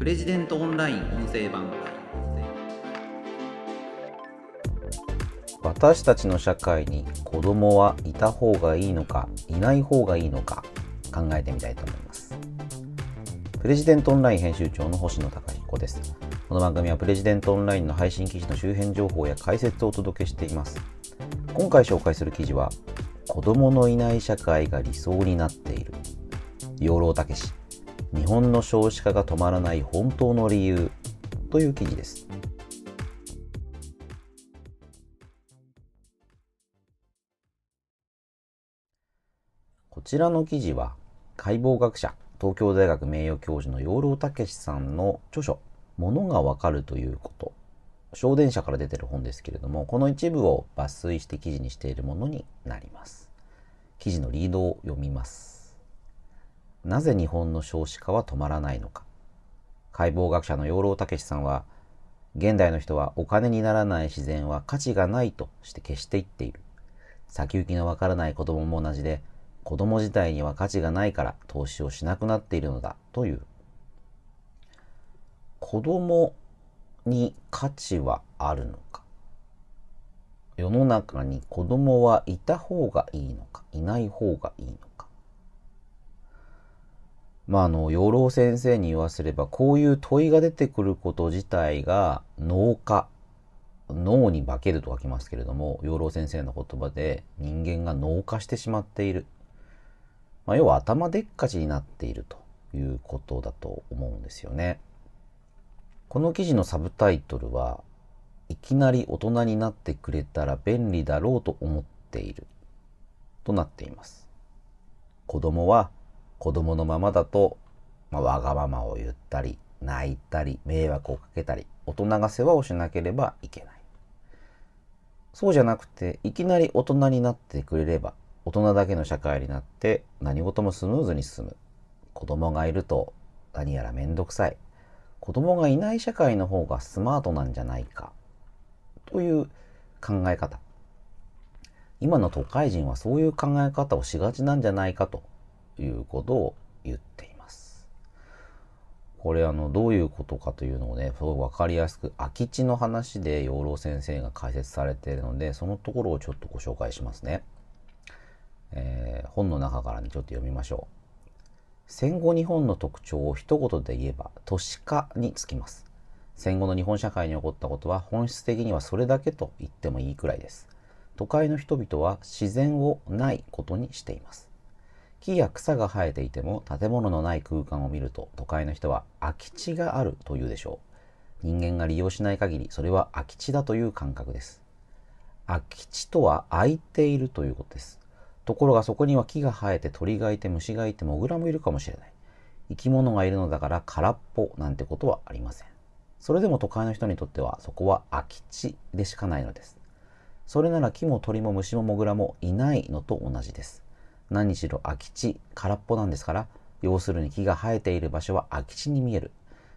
プレジデントオンライン音声版。私たちの社会に子供はいた方がいいのかいない方がいいのか考えてみたいと思います。プレジデントオンライン編集長の星野貴彦です。この番組はプレジデントオンラインの配信記事の周辺情報や解説をお届けしています。今回紹介する記事は子供のいない社会が理想になっている。養老たけし日本の少子化が止まらない本当の理由という記事です。こちらの記事は解剖学者東京大学名誉教授の養老たけしさんの著書「ものがわかるということ」小電車から出てる本ですけれどもこの一部を抜粋して記事にしているものになります。記事のリードを読みます。なぜ日本の少子化は止まらないのか。解剖学者の養老たけしさんは現代の人はお金にならない自然は価値がないとして消していっている。先行きのわからない子供も同じで子供自体には価値がないから投資をしなくなっているのだという。子供に価値はあるのか。世の中に子供はいた方がいいのかいない方がいいのか。まああの養老先生に言わせればこういう問いが出てくること自体が脳化脳に化けると書きますけれども養老先生の言葉で人間が脳化してしまっているまあ、要は頭でっかちになっているということだと思うんですよね。この記事のサブタイトルは、いきなり大人になってくれたら便利だろうと思っているとなっています。子供は子供のままだと、まあ、わがままを言ったり、泣いたり、迷惑をかけたり、大人が世話をしなければいけない。そうじゃなくて、いきなり大人になってくれれば大人だけの社会になって何事もスムーズに進む。子供がいると何やらめんどくさい。子供がいない社会の方がスマートなんじゃないか。という考え方。今の都会人はそういう考え方をしがちなんじゃないかということを言っています。これあの、どういうことかというのをね、すごくわかりやすく、空き地の話で養老先生が解説されているので、そのところをちょっとご紹介しますね。えー、本の中からにちょっと読みましょう。戦後日本の特徴を一言で言えば都市化につきます。戦後の日本社会に起こったことは本質的にはそれだけと言ってもいいくらいです。都会の人々は自然をないことにしています。木や草が生えていても建物のない空間を見ると都会の人は空き地があるというでしょう。人間が利用しない限りそれは空き地だという感覚です。空き地とは空いているということです。ところがそこには木が生えて鳥がいて虫がいてモグラもいるかもしれない。生き物がいるのだから空っぽなんてことはありません。それでも都会の人にとってはそこは空き地でしかないのです。それなら木も鳥も虫もモグラもいないのと同じです。何しろ空き地、空っぽなんですから、要するに木が生えている場所は空き地に見える。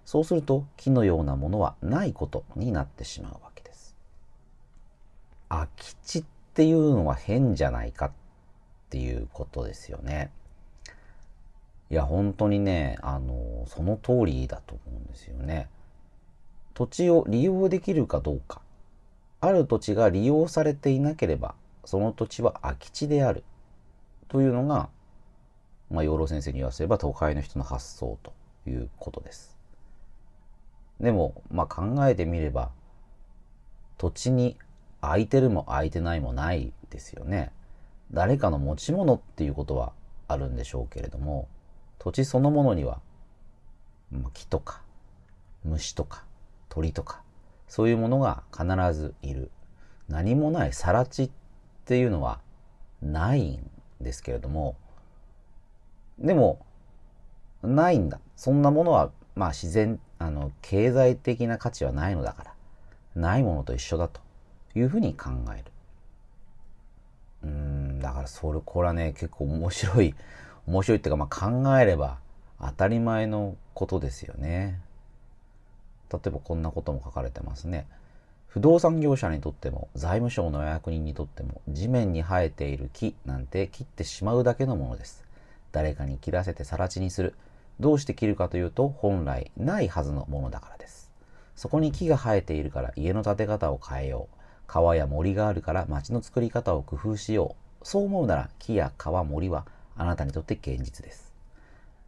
そうすると木のようなものはないことになってしまうわけです。空き地っていうのは変じゃないかっていうことですよね。いや、本当にね、あの、その通りだと思うんですよね。土地を利用できるかどうか。ある土地が利用されていなければ、その土地は空き地である。というのが、まあ、養老先生に言わせれば都会の人の発想ということです。でも、まあ、考えてみれば、土地に空いてるも空いてないもないですよね。誰かの持ち物っていうことはあるんでしょうけれども、土地そのものには、木とか、虫とか、鳥とか、そういうものが必ずいる。何もない更地っていうのはないんですけれども、でも、ないんだ。そんなものは、まあ自然、あの、経済的な価値はないのだから、ないものと一緒だというふうに考える。うんだからそれ、これはね、結構面白い、面白いっていうか、まあ考えれば当たり前のことですよね。例えばこんなことも書かれてますね。不動産業者にとっても財務省の役人にとっても地面に生えている木なんて切ってしまうだけのものです。誰かに切らせて更地にする。どうして切るかというと本来ないはずのものだからです。そこに木が生えているから家の建て方を変えよう。川や森があるから町の作り方を工夫しよう。そう思うなら木や川森はあなたにとって現実です。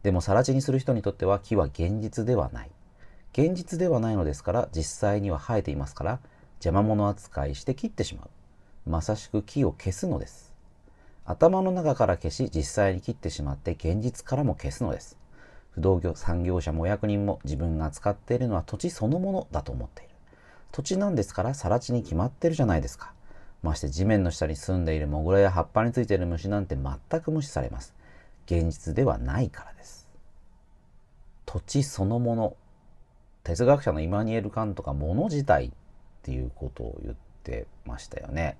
でも更地にする人にとっては木は現実ではない。現実ではないのですから実際には生えていますから邪魔者扱いして切ってしまう。まさしく木を消すのです。頭の中から消し実際に切ってしまって現実からも消すのです。不動業産業者も役人も自分が使っているのは土地そのものだと思っている。土地なんですから更地に決まってるじゃないですか。まして地面の下に住んでいるモグラや葉っぱについている虫なんて全く無視されます。現実ではないからです。土地そのもの。哲学者のイマニエル・カントが物自体っていうことを言ってましたよね。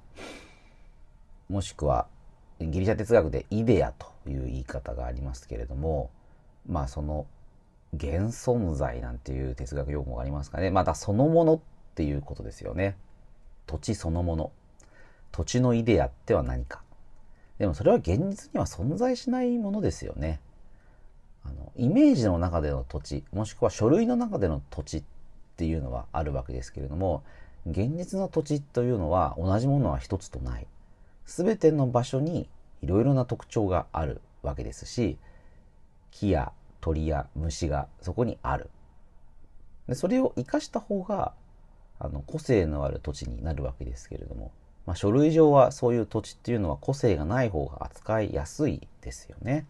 もしくはギリシャ哲学でイデアという言い方がありますけれどもまあその現存在なんていう哲学用語がありますかねまたそのものっていうことですよね。土地そのもの。土地のイデアっては何か。でもそれは現実には存在しないものですよね。あのイメージの中での土地もしくは書類の中での土地っていうのはあるわけですけれども現実の土地というのは同じものは一つとない全ての場所にいろいろな特徴があるわけですし木や鳥や虫がそこにあるでそれを生かした方があの個性のある土地になるわけですけれども、まあ、書類上はそういう土地っていうのは個性がない方が扱いやすいですよね。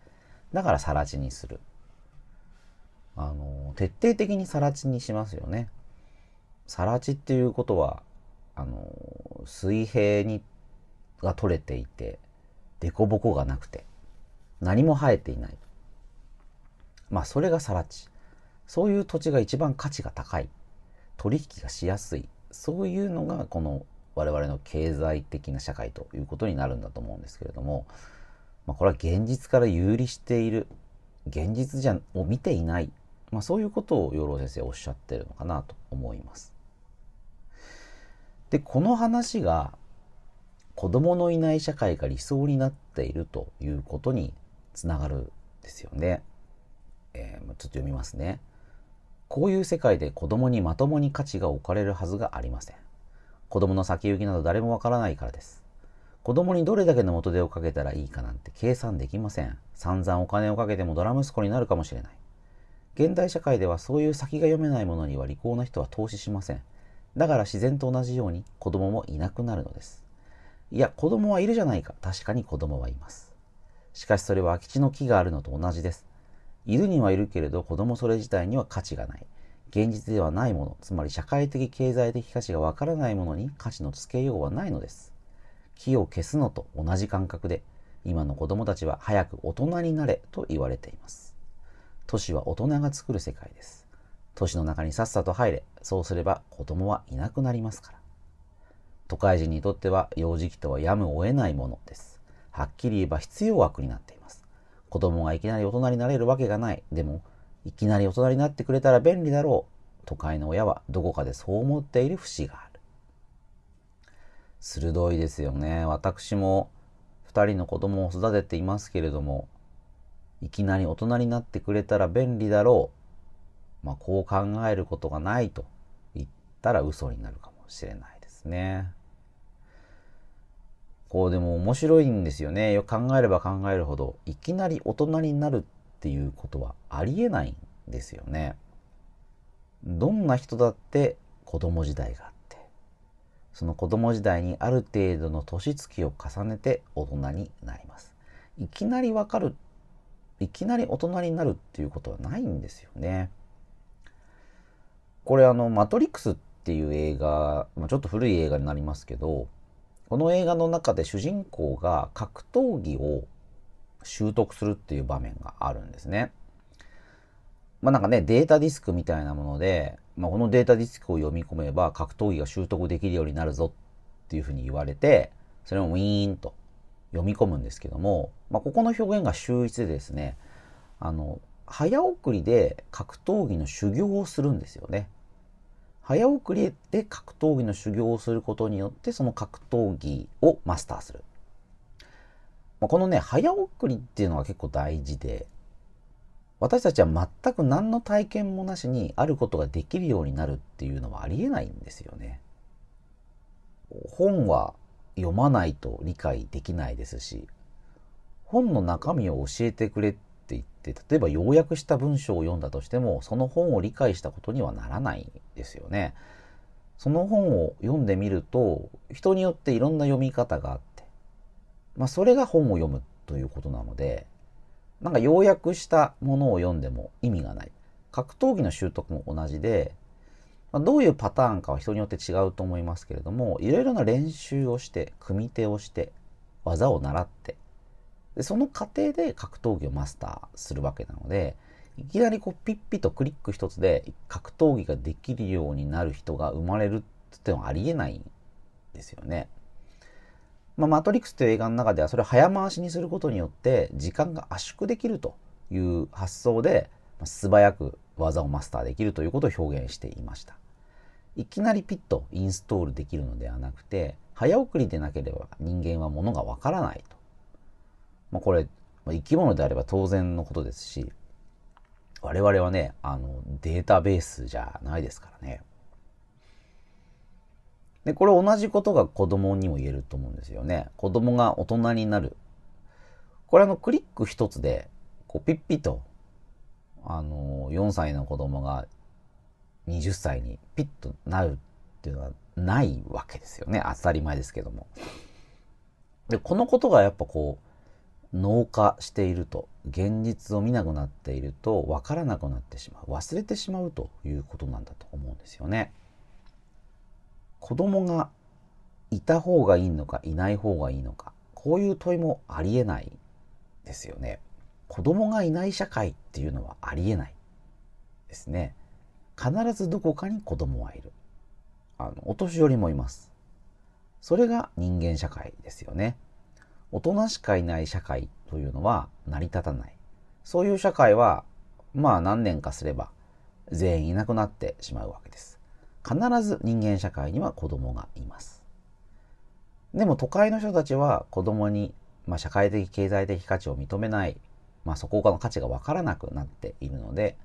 だから更地にする。あの、徹底的に更地にしますよね。更地っていうことは、あの、水平に、が取れていて、凸凹がなくて、何も生えていない。まあ、それが更地。そういう土地が一番価値が高い。取引がしやすい。そういうのが、この我々の経済的な社会ということになるんだと思うんですけれども、まあ、これは現実から有利している現実じゃを見ていない、まあ、そういうことを養老先生おっしゃってるのかなと思います。でこの話が子供のいない社会が理想になっているということにつながるんですよね。えー、ちょっと読みますね。こういう世界で子供にまともに価値が置かれるはずがありません。子供の先行きなど誰もわからないからです。子供にどれだけの元手をかけたらいいかなんて計算できません。散々お金をかけてもドラ息子になるかもしれない。現代社会ではそういう先が読めないものには利口な人は投資しません。だから自然と同じように子供もいなくなるのです。いや、子供はいるじゃないか。確かに子供はいます。しかしそれは空き地の木があるのと同じです。いるにはいるけれど子供それ自体には価値がない。現実ではないもの、つまり社会的経済的価値がわからないものに価値のつけようはないのです。火を消すのと同じ感覚で、今の子供たちは早く大人になれと言われています。都市は大人が作る世界です。都市の中にさっさと入れ、そうすれば子供はいなくなりますから。都会人にとっては幼児期とはやむを得ないものです。はっきり言えば必要枠になっています。子供がいきなり大人になれるわけがない。でも、いきなり大人になってくれたら便利だろう。都会の親はどこかでそう思っている節がある。鋭いですよね。私も2人の子供を育てていますけれども、いきなり大人になってくれたら便利だろう。まあ、こう考えることがないと言ったら嘘になるかもしれないですね。こうでも面白いんですよね。よく考えれば考えるほど、いきなり大人になるっていうことはありえないんですよね。どんな人だって子供時代があってその子供時代にある程度の年月を重ねて大人になります。いきなりわかる、いきなり大人になるっていうことはないんですよね。これあの、マトリックスっていう映画、まあ、ちょっと古い映画になりますけど、この映画の中で主人公が格闘技を習得するっていう場面があるんですね。まあなんかね、データディスクみたいなもので、まあ、このデータディスクを読み込めば格闘技が習得できるようになるぞっていうふうに言われて、それをウィーンと読み込むんですけども、まあ、ここの表現が秀逸でですね、あの、早送りで格闘技の修行をするんですよね。早送りで格闘技の修行をすることによってその格闘技をマスターする。まあ、このね、早送りっていうのが結構大事で、私たちは全く何の体験もなしにあることができるようになるっていうのはありえないんですよね。本は読まないと理解できないですし、本の中身を教えてくれっって言って、例えば要約した文章を読んだとしても、その本を理解したことにはならないですよね。その本を読んでみると、人によっていろんな読み方があって、まあそれが本を読むということなので、なんか要約したものを読んでも意味がない。格闘技の習得も同じで、まあ、どういうパターンかは人によって違うと思いますけれども、いろいろな練習をして、組み手をして、技を習って、でその過程で格闘技をマスターするわけなので、いきなりこうピッピとクリック一つで格闘技ができるようになる人が生まれるってのはありえないんですよね。まあ、マトリックスという映画の中ではそれを早回しにすることによって時間が圧縮できるという発想で素早く技をマスターできるということを表現していました。いきなりピッとインストールできるのではなくて早送りでなければ人間はものがわからないと。まあ、これ生き物であれば当然のことですし我々はねあのデータベースじゃないですからね。で、これ同じことが子供にも言えると思うんですよね。子供が大人になる。これあのクリック一つで、こうピッピと、あの、4歳の子供が20歳にピッとなるっていうのはないわけですよね。当たり前ですけども。で、このことがやっぱこう、脳化していると、現実を見なくなっていると分からなくなってしまう。忘れてしまうということなんだと思うんですよね。子供がいた方がいいのかいない方がいいのか、こういう問いもありえないですよね。子供がいない社会っていうのはありえないですね。必ずどこかに子供はいる。あの、お年寄りもいます。それが人間社会ですよね。大人しかいない社会というのは成り立たない。そういう社会は、まあ何年かすれば全員いなくなってしまうわけです。必ず人間社会には子供がいます。でも都会の人たちは子供に、まあ、社会的経済的価値を認めない、まあ、そこの価値がわからなくなっているので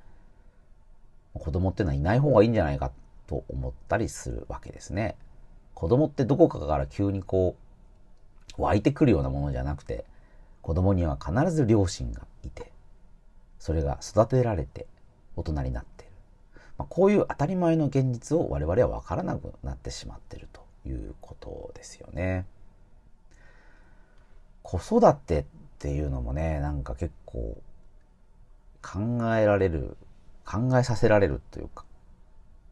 子供っていうのはいない方がいいんじゃないかと思ったりするわけですね。子供ってどこかから急にこう湧いてくるようなものじゃなくて子供には必ず両親がいてそれが育てられて大人になってるまあ、こういう当たり前の現実を我々は分からなくなってしまっているということですよね。子育てっていうのもね、なんか結構考えられる、考えさせられるというか、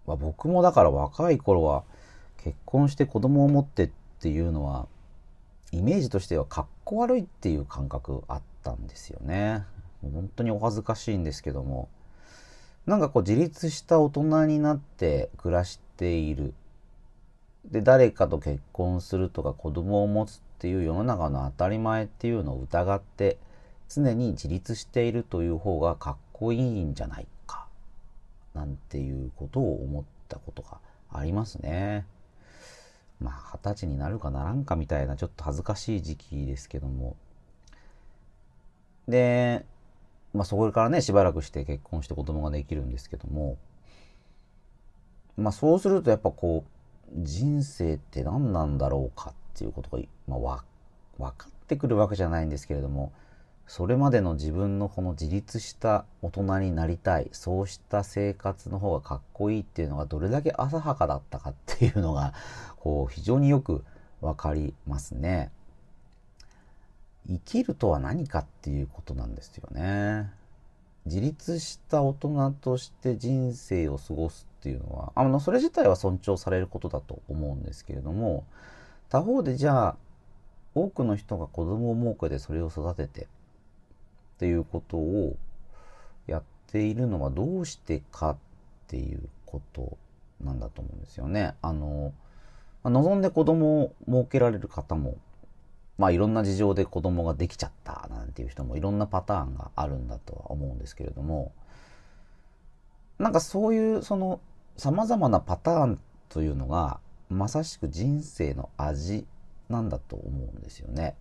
まあ、僕もだから若い頃は結婚して子供を持ってっていうのは、イメージとしてはかっこ悪いっていう感覚あったんですよね。本当にお恥ずかしいんですけども、なんかこう自立した大人になって暮らしている。で、誰かと結婚するとか子供を持つっていう世の中の当たり前っていうのを疑って常に自立しているという方がかっこいいんじゃないか。なんていうことを思ったことがありますね。二十歳になるかならんかみたいなちょっと恥ずかしい時期ですけども。で、まあそこからね、しばらくして結婚して子供ができるんですけども、まあそうするとやっぱこう、人生って何なんだろうかっていうことが、まあ、分かってくるわけじゃないんですけれども、それまでの自分のこの自立した大人になりたい、そうした生活の方がかっこいいっていうのがどれだけ浅はかだったかっていうのが、こう非常によくわかりますね。生きるとは何かっていうことなんですよね。自立した大人として人生を過ごすっていうのは、あの、それ自体は尊重されることだと思うんですけれども、他方でじゃあ、多くの人が子供を設けてそれを育ててっていうことをやっているのはどうしてかっていうことなんだと思うんですよね。あの、望んで子供を設けられる方もまあいろんな事情で子供ができちゃったなんていう人もいろんなパターンがあるんだとは思うんですけれども、なんかそういうその様々なパターンというのがまさしく人生の味なんだと思うんですよね。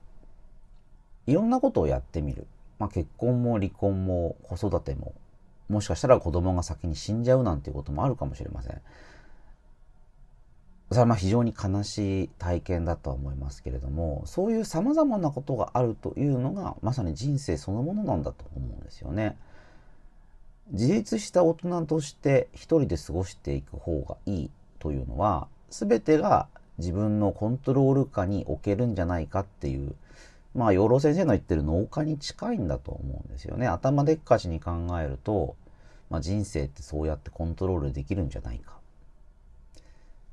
いろんなことをやってみる。まあ、結婚も離婚も子育てももしかしたら子供が先に死んじゃうなんていうこともあるかもしれません。それはまあ非常に悲しい体験だとは思いますけれどもそういうさまざまなことがあるというのがまさに人生そのものなんだと思うんですよね。自立した大人として一人で過ごしていく方がいいというのは全てが自分のコントロール下に置けるんじゃないかっていうまあ養老先生の言ってる農家に近いんだと思うんですよね。頭でっかちに考えると、まあ、人生ってそうやってコントロールできるんじゃないか。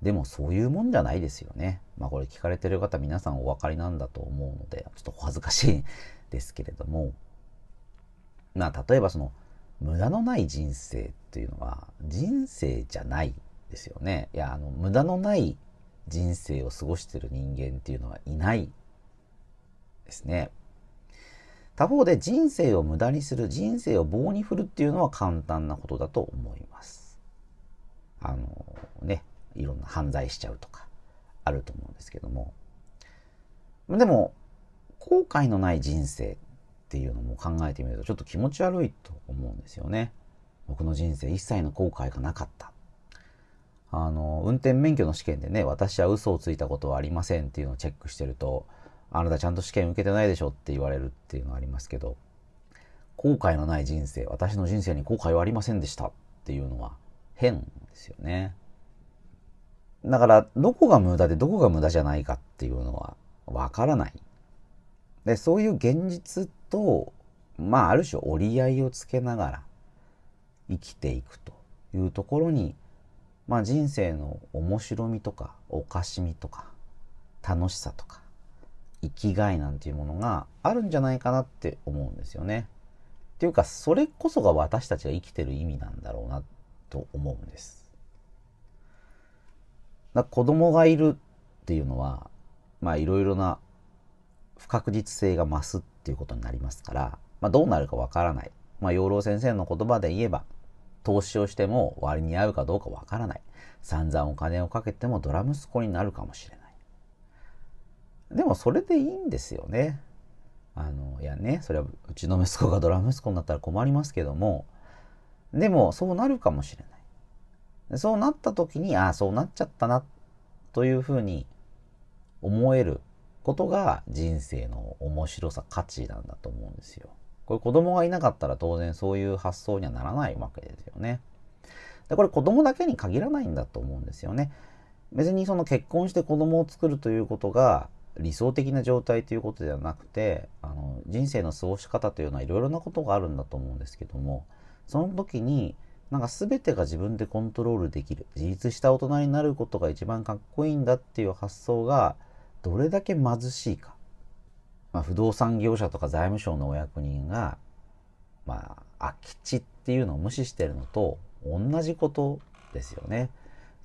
でもそういうもんじゃないですよね。まあこれ聞かれてる方皆さんお分かりなんだと思うので、ちょっとお恥ずかしいですけれども、まあ例えばその無駄のない人生っていうのは人生じゃないですよね。いや、あの無駄のない人生を過ごしてる人間っていうのはいないですね。他方で人生を無駄にする、人生を棒に振るっていうのは簡単なことだと思います。あのね、いろんな犯罪しちゃうとかあると思うんですけども。でも、後悔のない人生っていうのも考えてみるとちょっと気持ち悪いと思うんですよね。僕の人生一切の後悔がなかった。あの、運転免許の試験でね、私は嘘をついたことはありませんっていうのをチェックしてると、あなたちゃんと試験受けてないでしょって言われるっていうのがありますけど、後悔のない人生、私の人生に後悔はありませんでしたっていうのは変ですよね。だから、どこが無駄でどこが無駄じゃないかっていうのはわからない。で、そういう現実と、まあ、ある種折り合いをつけながら生きていくというところに、まあ、人生の面白みとか、おかしみとか、楽しさとか、生きがいなんていうものがあるんじゃないかなって思うんですよね。っていうか、それこそが私たちが生きてる意味なんだろうなと思うんです。だ子供がいるっていうのは、まあいろいろな不確実性が増すっていうことになりますから、まあどうなるかわからない。まあ養老先生の言葉で言えば、投資をしても割に合うかどうかわからない。散々お金をかけてもドラ息子になるかもしれない。でもそれでいいんですよね。あの、いやね、それはうちの息子がドラ息子になったら困りますけども、でもそうなるかもしれない。そうなった時に、ああ、そうなっちゃったな、というふうに思えることが人生の面白さ、価値なんだと思うんですよ。これ子供がいなかったら当然そういう発想にはならないわけですよね。でこれ子供だけに限らないんだと思うんですよね。別にその結婚して子供を作るということが理想的な状態ということではなくてあの人生の過ごし方というのはいろいろなことがあるんだと思うんですけどもその時になんか全てが自分でコントロールできる自立した大人になることが一番かっこいいんだっていう発想がどれだけ貧しいか、まあ、不動産業者とか財務省のお役人がまあ空き地っていうのを無視してるのと同じことですよね。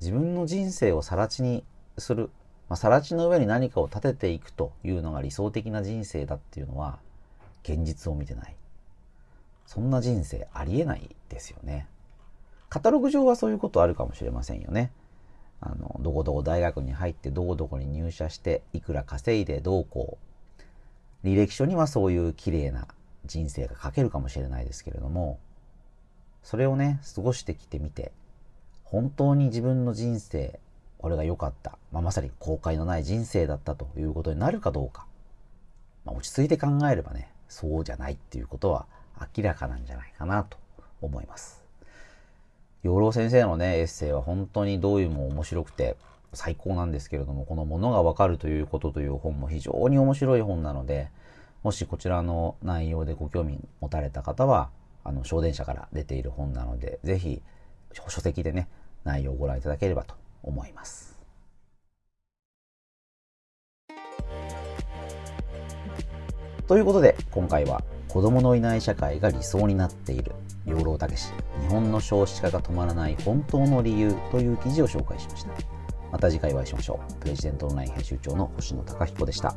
自分の人生を更地にする。まあ、更地の上に何かを立てていくというのが理想的な人生だっていうのは現実を見てない。そんな人生ありえないですよね。カタログ上はそういうことあるかもしれませんよね。あの、どこどこ大学に入ってどこどこに入社していくら稼いでどうこう。履歴書にはそういう綺麗な人生が書けるかもしれないですけれども、それをね、過ごしてきてみて、本当に自分の人生これが良かった、まあ、まさに後悔のない人生だったということになるかどうか、まあ、落ち着いて考えればねそうじゃないっていうことは明らかなんじゃないかなと思います。養老先生のねエッセイは本当にどういうも面白くて最高なんですけれどもこの「ものがわかるということ」という本も非常に面白い本なのでもしこちらの内容でご興味持たれた方はあの小電車から出ている本なのでぜひ書籍でね内容をご覧いただければと思います。ということで今回は子供のいない社会が理想になっている。養老たけし日本の少子化が止まらない本当の理由という記事を紹介しました。また次回お会いしましょう。プレジデントオンライン編集長の星野貴彦でした。